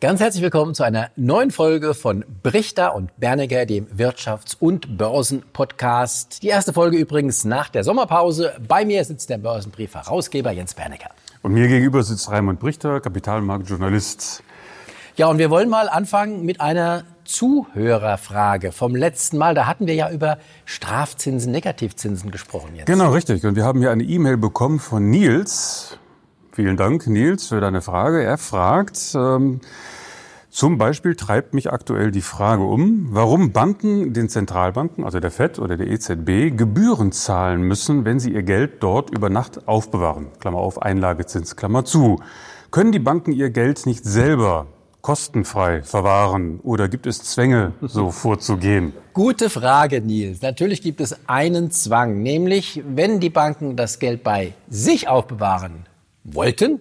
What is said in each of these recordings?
Ganz herzlich willkommen zu einer neuen Folge von Brichter und Bernecker, dem Wirtschafts- und Börsenpodcast. Die erste Folge übrigens nach der Sommerpause. Bei mir sitzt der Börsenbrief-Herausgeber Jens Bernecker. Und mir gegenüber sitzt Raimund Brichter, Kapitalmarktjournalist. Ja, und wir wollen mal anfangen mit einer Zuhörerfrage vom letzten Mal. Da hatten wir ja über Strafzinsen, Negativzinsen gesprochen jetzt. Genau, richtig. Und wir haben hier eine E-Mail bekommen von Nils. Vielen Dank, Nils, für deine Frage. Er fragt, ähm, zum Beispiel treibt mich aktuell die Frage um, warum Banken den Zentralbanken, also der FED oder der EZB, Gebühren zahlen müssen, wenn sie ihr Geld dort über Nacht aufbewahren. Klammer auf, Einlagezins, Klammer zu. Können die Banken ihr Geld nicht selber kostenfrei verwahren oder gibt es Zwänge, so vorzugehen? Gute Frage, Nils. Natürlich gibt es einen Zwang, nämlich wenn die Banken das Geld bei sich aufbewahren, wollten,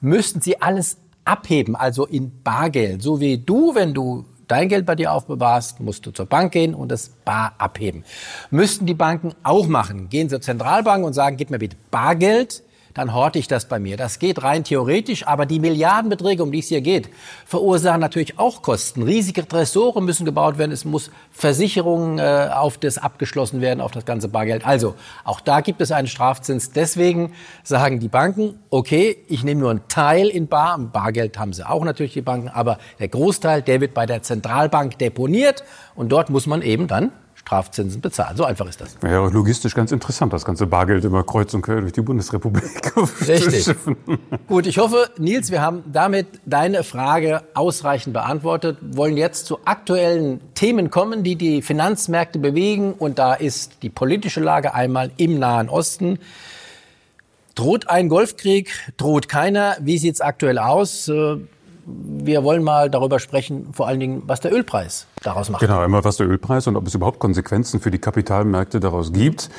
müssten sie alles abheben, also in Bargeld. So wie du, wenn du dein Geld bei dir aufbewahrst, musst du zur Bank gehen und das bar abheben. Müssten die Banken auch machen. Gehen zur Zentralbank und sagen, gib mir bitte Bargeld dann horte ich das bei mir. Das geht rein theoretisch, aber die Milliardenbeträge, um die es hier geht, verursachen natürlich auch Kosten. Riesige Tresore müssen gebaut werden, es muss Versicherungen äh, auf das abgeschlossen werden, auf das ganze Bargeld. Also auch da gibt es einen Strafzins. Deswegen sagen die Banken, okay, ich nehme nur einen Teil in Bar, Bargeld haben sie auch natürlich die Banken, aber der Großteil, der wird bei der Zentralbank deponiert und dort muss man eben dann Strafzinsen bezahlen. So einfach ist das. Ja, logistisch ganz interessant, das ganze Bargeld immer kreuz und quer durch die Bundesrepublik. Richtig. Gut, ich hoffe, Nils, wir haben damit deine Frage ausreichend beantwortet, wollen jetzt zu aktuellen Themen kommen, die die Finanzmärkte bewegen. Und da ist die politische Lage einmal im Nahen Osten. Droht ein Golfkrieg? Droht keiner? Wie sieht es aktuell aus? Wir wollen mal darüber sprechen, vor allen Dingen, was der Ölpreis daraus macht. Genau, einmal was der Ölpreis und ob es überhaupt Konsequenzen für die Kapitalmärkte daraus gibt.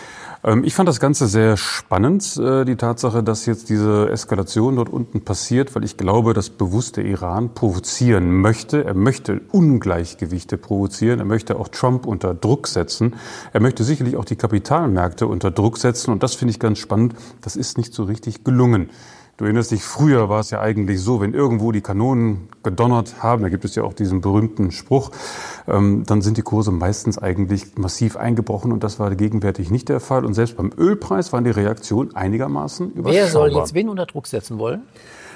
Ähm, ich fand das Ganze sehr spannend, äh, die Tatsache, dass jetzt diese Eskalation dort unten passiert, weil ich glaube, dass bewusst der Iran provozieren möchte. Er möchte Ungleichgewichte provozieren. Er möchte auch Trump unter Druck setzen. Er möchte sicherlich auch die Kapitalmärkte unter Druck setzen. Und das finde ich ganz spannend. Das ist nicht so richtig gelungen. Du erinnerst dich, früher war es ja eigentlich so, wenn irgendwo die Kanonen gedonnert haben, da gibt es ja auch diesen berühmten Spruch, ähm, dann sind die Kurse meistens eigentlich massiv eingebrochen und das war gegenwärtig nicht der Fall. Und selbst beim Ölpreis waren die Reaktionen einigermaßen überschaubar. Wer soll jetzt wen unter Druck setzen wollen?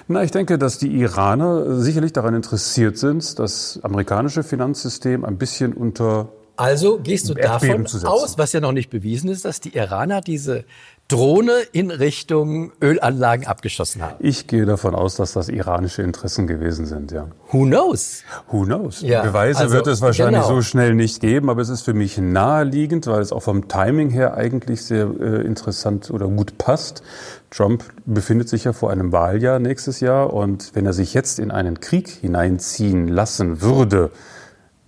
Na, ich denke, dass die Iraner sicherlich daran interessiert sind, das amerikanische Finanzsystem ein bisschen unter also gehst du davon aus, was ja noch nicht bewiesen ist, dass die Iraner diese Drohne in Richtung Ölanlagen abgeschossen haben. Ich gehe davon aus, dass das iranische Interessen gewesen sind, ja. Who knows? Who knows? Ja, Beweise also, wird es wahrscheinlich genau. so schnell nicht geben, aber es ist für mich naheliegend, weil es auch vom Timing her eigentlich sehr äh, interessant oder gut passt. Trump befindet sich ja vor einem Wahljahr nächstes Jahr und wenn er sich jetzt in einen Krieg hineinziehen lassen würde,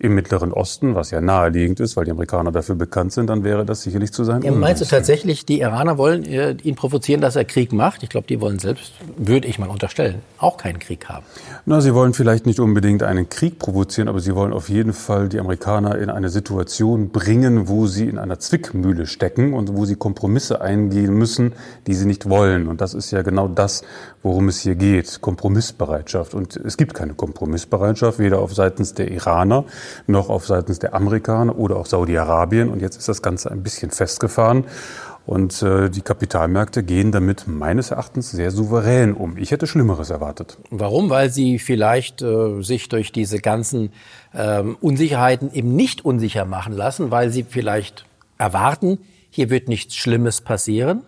im Mittleren Osten, was ja naheliegend ist, weil die Amerikaner dafür bekannt sind, dann wäre das sicherlich zu sein. Ja, meinst du tatsächlich, die Iraner wollen äh, ihn provozieren, dass er Krieg macht? Ich glaube, die wollen selbst, würde ich mal unterstellen, auch keinen Krieg haben. Na, sie wollen vielleicht nicht unbedingt einen Krieg provozieren, aber sie wollen auf jeden Fall die Amerikaner in eine Situation bringen, wo sie in einer Zwickmühle stecken und wo sie Kompromisse eingehen müssen, die sie nicht wollen. Und das ist ja genau das, worum es hier geht. Kompromissbereitschaft. Und es gibt keine Kompromissbereitschaft, weder auf seitens der Iraner, noch auf seitens der Amerikaner oder auch Saudi-Arabien. Und jetzt ist das Ganze ein bisschen festgefahren. Und äh, die Kapitalmärkte gehen damit meines Erachtens sehr souverän um. Ich hätte Schlimmeres erwartet. Warum? Weil sie vielleicht äh, sich durch diese ganzen ähm, Unsicherheiten eben nicht unsicher machen lassen, weil sie vielleicht erwarten, hier wird nichts Schlimmes passieren.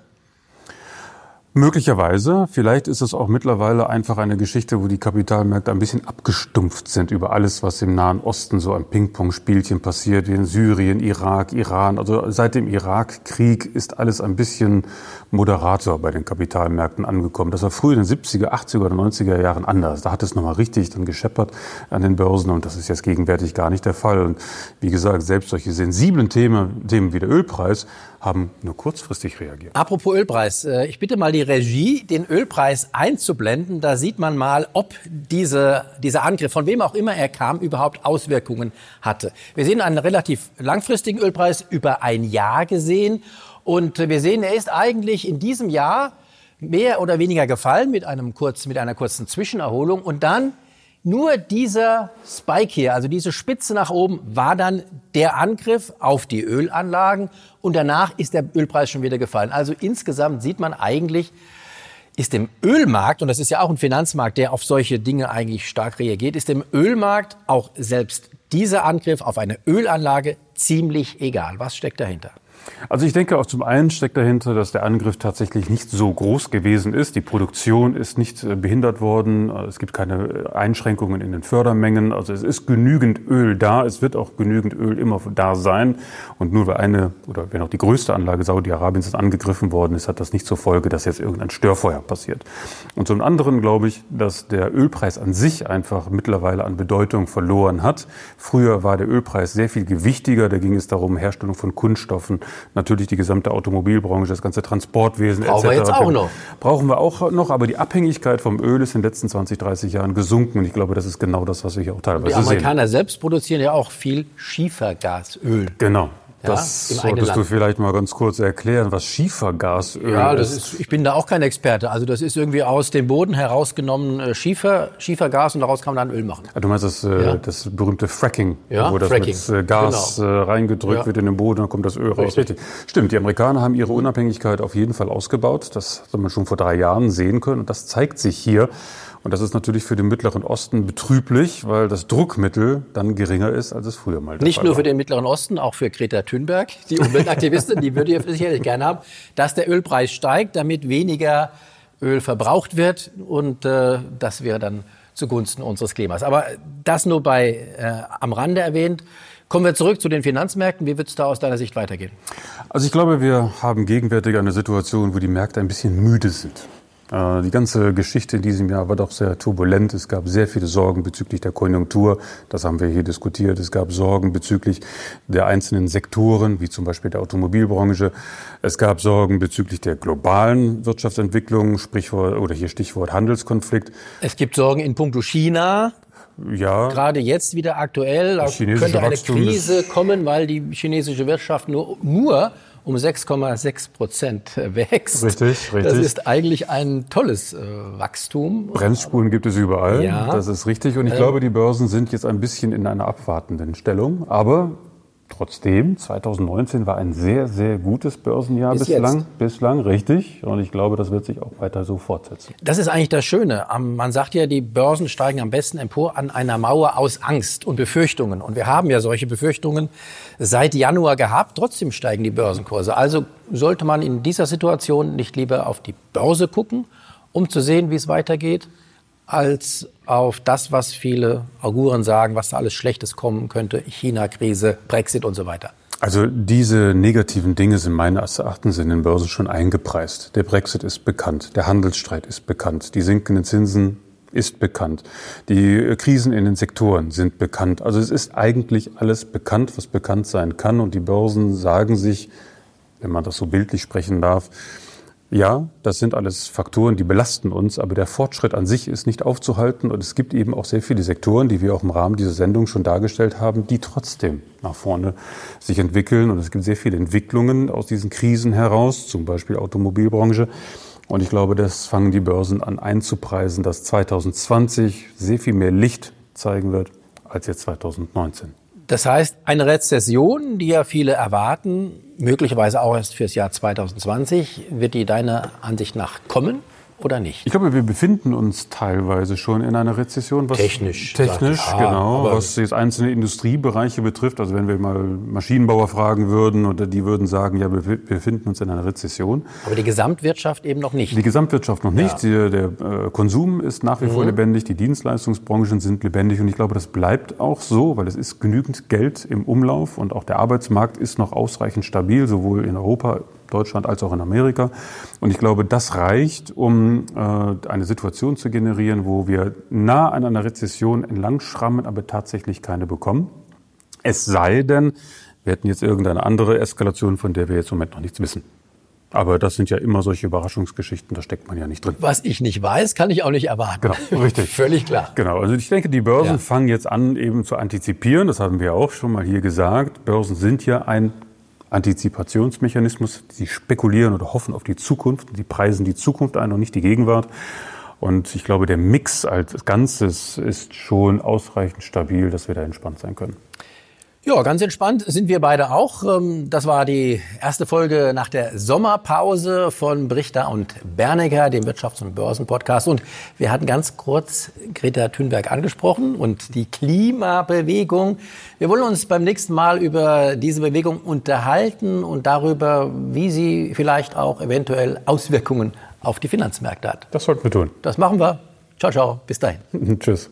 Möglicherweise. Vielleicht ist es auch mittlerweile einfach eine Geschichte, wo die Kapitalmärkte ein bisschen abgestumpft sind über alles, was im Nahen Osten so ein Ping-Pong-Spielchen passiert, wie in Syrien, Irak, Iran. Also seit dem Irakkrieg ist alles ein bisschen moderator bei den Kapitalmärkten angekommen. Das war früher in den 70er, 80er oder 90er Jahren anders. Da hat es nochmal richtig dann gescheppert an den Börsen und das ist jetzt gegenwärtig gar nicht der Fall. Und wie gesagt, selbst solche sensiblen Themen, Themen wie der Ölpreis haben nur kurzfristig reagiert. Apropos Ölpreis, äh, ich bitte mal die Regie, den Ölpreis einzublenden. Da sieht man mal, ob diese, dieser Angriff, von wem auch immer er kam, überhaupt Auswirkungen hatte. Wir sehen einen relativ langfristigen Ölpreis über ein Jahr gesehen. Und wir sehen, er ist eigentlich in diesem Jahr mehr oder weniger gefallen mit, einem kurz, mit einer kurzen Zwischenerholung. Und dann nur dieser Spike hier, also diese Spitze nach oben, war dann der Angriff auf die Ölanlagen und danach ist der Ölpreis schon wieder gefallen. Also insgesamt sieht man eigentlich, ist dem Ölmarkt, und das ist ja auch ein Finanzmarkt, der auf solche Dinge eigentlich stark reagiert, ist dem Ölmarkt auch selbst dieser Angriff auf eine Ölanlage ziemlich egal. Was steckt dahinter? Also ich denke auch zum einen steckt dahinter, dass der Angriff tatsächlich nicht so groß gewesen ist. Die Produktion ist nicht äh, behindert worden. Es gibt keine äh, Einschränkungen in den Fördermengen. Also es ist genügend Öl da. Es wird auch genügend Öl immer da sein. Und nur weil eine oder wenn auch die größte Anlage Saudi-Arabiens angegriffen worden ist, hat das nicht zur Folge, dass jetzt irgendein Störfeuer passiert. Und zum anderen glaube ich, dass der Ölpreis an sich einfach mittlerweile an Bedeutung verloren hat. Früher war der Ölpreis sehr viel gewichtiger. Da ging es darum, Herstellung von Kunststoffen, natürlich die gesamte Automobilbranche, das ganze Transportwesen Brauchen etc. Brauchen wir jetzt auch noch. Brauchen wir auch noch, aber die Abhängigkeit vom Öl ist in den letzten 20, 30 Jahren gesunken und ich glaube, das ist genau das, was wir hier auch teilweise sehen. Die Amerikaner sehen. selbst produzieren ja auch viel Schiefergasöl. Genau. Das ja, solltest du vielleicht mal ganz kurz erklären, was Schiefergasöl ja, das ist. Ich bin da auch kein Experte. Also das ist irgendwie aus dem Boden herausgenommen äh, Schiefer, Schiefergas und daraus kann man dann Öl machen. Ah, du meinst das, äh, ja. das berühmte Fracking, ja, wo das Fracking. mit äh, Gas genau. reingedrückt wird in den Boden, dann kommt das Öl raus. Richtig. Stimmt, die Amerikaner haben ihre Unabhängigkeit auf jeden Fall ausgebaut. Das hat man schon vor drei Jahren sehen können und das zeigt sich hier. Und das ist natürlich für den Mittleren Osten betrüblich, weil das Druckmittel dann geringer ist, als es früher mal der Nicht Fall nur für den Mittleren Osten, auch für Greta Thunberg, die Umweltaktivistin, die würde ja sicherlich gerne haben, dass der Ölpreis steigt, damit weniger Öl verbraucht wird. Und äh, das wäre dann zugunsten unseres Klimas. Aber das nur bei äh, am Rande erwähnt. Kommen wir zurück zu den Finanzmärkten. Wie wird es da aus deiner Sicht weitergehen? Also ich glaube, wir haben gegenwärtig eine Situation, wo die Märkte ein bisschen müde sind. Äh, die ganze Geschichte in diesem Jahr war doch sehr turbulent. Es gab sehr viele Sorgen bezüglich der Konjunktur. Das haben wir hier diskutiert. Es gab Sorgen bezüglich der einzelnen Sektoren, wie zum Beispiel der Automobilbranche. Es gab Sorgen bezüglich der globalen Wirtschaftsentwicklung, Sprichwort oder hier Stichwort Handelskonflikt. Es gibt Sorgen in puncto China. Ja. Gerade jetzt wieder aktuell. Da könnte eine Krise kommen, weil die chinesische Wirtschaft nur, nur um 6,6 Prozent wächst. Richtig, richtig. Das ist eigentlich ein tolles äh, Wachstum. Bremsspuren gibt es überall. Ja. Das ist richtig. Und ich ähm, glaube, die Börsen sind jetzt ein bisschen in einer abwartenden Stellung. Aber Trotzdem, 2019 war ein sehr, sehr gutes Börsenjahr Bis bislang. Jetzt. Bislang, richtig. Und ich glaube, das wird sich auch weiter so fortsetzen. Das ist eigentlich das Schöne. Man sagt ja, die Börsen steigen am besten empor an einer Mauer aus Angst und Befürchtungen. Und wir haben ja solche Befürchtungen seit Januar gehabt. Trotzdem steigen die Börsenkurse. Also sollte man in dieser Situation nicht lieber auf die Börse gucken, um zu sehen, wie es weitergeht, als auf das, was viele Auguren sagen, was da alles Schlechtes kommen könnte, China-Krise, Brexit und so weiter. Also diese negativen Dinge sind meines Erachtens in den Börsen schon eingepreist. Der Brexit ist bekannt, der Handelsstreit ist bekannt, die sinkenden Zinsen ist bekannt, die Krisen in den Sektoren sind bekannt. Also es ist eigentlich alles bekannt, was bekannt sein kann und die Börsen sagen sich, wenn man das so bildlich sprechen darf, ja, das sind alles Faktoren, die belasten uns, aber der Fortschritt an sich ist nicht aufzuhalten und es gibt eben auch sehr viele Sektoren, die wir auch im Rahmen dieser Sendung schon dargestellt haben, die trotzdem nach vorne sich entwickeln und es gibt sehr viele Entwicklungen aus diesen Krisen heraus, zum Beispiel Automobilbranche. Und ich glaube, das fangen die Börsen an einzupreisen, dass 2020 sehr viel mehr Licht zeigen wird als jetzt 2019. Das heißt, eine Rezession, die ja viele erwarten, möglicherweise auch erst fürs Jahr 2020, wird die deiner Ansicht nach kommen? Oder nicht? Ich glaube, wir befinden uns teilweise schon in einer Rezession. Was technisch. Technisch, ja, genau. Was jetzt einzelne Industriebereiche betrifft. Also wenn wir mal Maschinenbauer fragen würden oder die würden sagen, ja, wir befinden uns in einer Rezession. Aber die Gesamtwirtschaft eben noch nicht. Die Gesamtwirtschaft noch nicht. Ja. Der, der, äh, Konsum ist nach wie mhm. vor lebendig. Die Dienstleistungsbranchen sind lebendig. Und ich glaube, das bleibt auch so, weil es ist genügend Geld im Umlauf und auch der Arbeitsmarkt ist noch ausreichend stabil, sowohl in Europa Deutschland als auch in Amerika. Und ich glaube, das reicht, um äh, eine Situation zu generieren, wo wir nah an einer Rezession entlang schrammen, aber tatsächlich keine bekommen. Es sei denn, wir hätten jetzt irgendeine andere Eskalation, von der wir jetzt im Moment noch nichts wissen. Aber das sind ja immer solche Überraschungsgeschichten, da steckt man ja nicht drin. Was ich nicht weiß, kann ich auch nicht erwarten. Genau, richtig. Völlig klar. Genau, also ich denke, die Börsen ja. fangen jetzt an, eben zu antizipieren. Das haben wir auch schon mal hier gesagt. Börsen sind ja ein Antizipationsmechanismus. Sie spekulieren oder hoffen auf die Zukunft. Sie preisen die Zukunft ein und nicht die Gegenwart. Und ich glaube, der Mix als Ganzes ist schon ausreichend stabil, dass wir da entspannt sein können. Ja, ganz entspannt sind wir beide auch. Ähm, das war die erste Folge nach der Sommerpause von Brichter und Bernecker, dem Wirtschafts- und Börsenpodcast. Und wir hatten ganz kurz Greta Thunberg angesprochen und die Klimabewegung. Wir wollen uns beim nächsten Mal über diese Bewegung unterhalten und darüber, wie sie vielleicht auch eventuell Auswirkungen auf die Finanzmärkte hat. Das sollten wir tun. Das machen wir. Ciao, ciao. Bis dahin. Tschüss.